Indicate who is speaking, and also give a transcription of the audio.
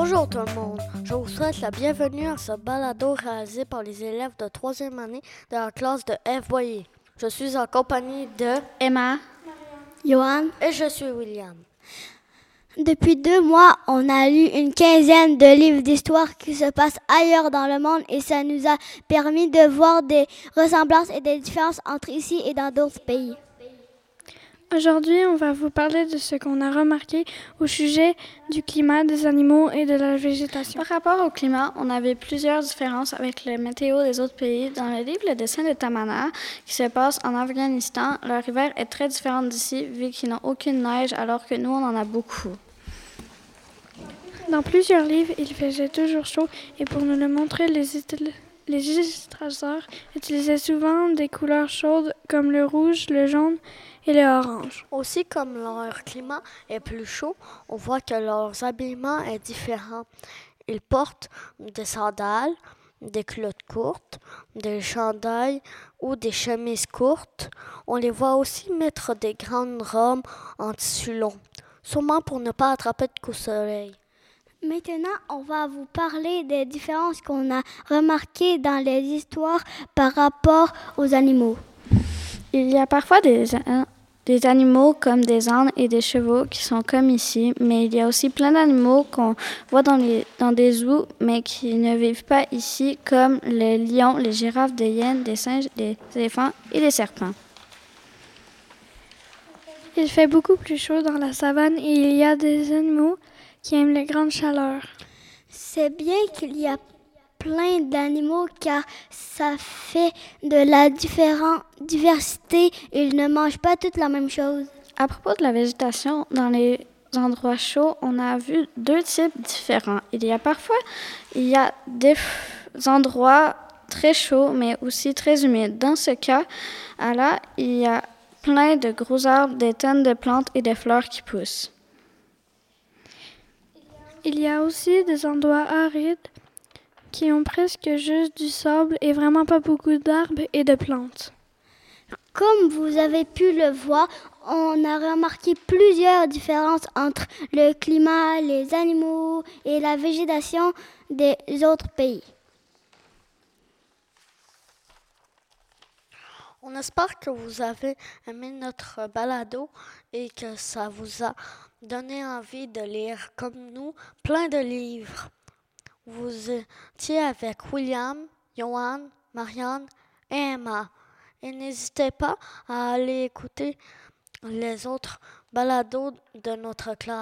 Speaker 1: Bonjour tout le monde, je vous souhaite la bienvenue à ce balado réalisé par les élèves de troisième année de la classe de F. Boyer. Je suis en compagnie de
Speaker 2: Emma,
Speaker 3: Johan,
Speaker 1: et je suis William.
Speaker 3: depuis deux mois, on a lu une quinzaine de livres d'histoire qui se passent ailleurs dans le monde et ça nous a permis de voir des ressemblances et des différences entre ici et dans d'autres pays.
Speaker 2: Aujourd'hui on va vous parler de ce qu'on a remarqué au sujet du climat, des animaux et de la végétation. Par rapport au climat, on avait plusieurs différences avec la météo des autres pays. Dans le livre Le dessin de Tamana, qui se passe en Afghanistan, leur hiver est très différent d'ici vu qu'ils n'ont aucune neige alors que nous on en a beaucoup. Dans plusieurs livres, il faisait toujours chaud et pour nous le montrer, les, les illustrateurs utilisaient souvent des couleurs chaudes comme le rouge, le jaune et le orange.
Speaker 1: Aussi, comme leur climat est plus chaud, on voit que leur habillement est différent. Ils portent des sandales, des culottes courtes, des chandails ou des chemises courtes. On les voit aussi mettre des grandes robes en tissu long, sûrement pour ne pas attraper de coups de soleil.
Speaker 3: Maintenant, on va vous parler des différences qu'on a remarquées dans les histoires par rapport aux animaux.
Speaker 2: Il y a parfois des, des animaux comme des ânes et des chevaux qui sont comme ici, mais il y a aussi plein d'animaux qu'on voit dans, les, dans des zoos, mais qui ne vivent pas ici, comme les lions, les girafes, des hyènes, des singes, des éléphants et des serpents. Il fait beaucoup plus chaud dans la savane et il y a des animaux qui aiment les grandes chaleurs.
Speaker 3: C'est bien qu'il y a plein d'animaux car ça fait de la diversité. Ils ne mangent pas toutes la même chose.
Speaker 2: À propos de la végétation, dans les endroits chauds, on a vu deux types différents. Il y a parfois, il y a des endroits très chauds, mais aussi très humides. Dans ce cas, à là, il y a plein de gros arbres, des tonnes de plantes et des fleurs qui poussent. Il y a aussi des endroits arides qui ont presque juste du sable et vraiment pas beaucoup d'arbres et de plantes.
Speaker 3: Comme vous avez pu le voir, on a remarqué plusieurs différences entre le climat, les animaux et la végétation des autres pays.
Speaker 1: On espère que vous avez aimé notre balado et que ça vous a donné envie de lire comme nous plein de livres. Vous étiez avec William, Johan, Marianne et Emma. Et n'hésitez pas à aller écouter les autres balados de notre classe.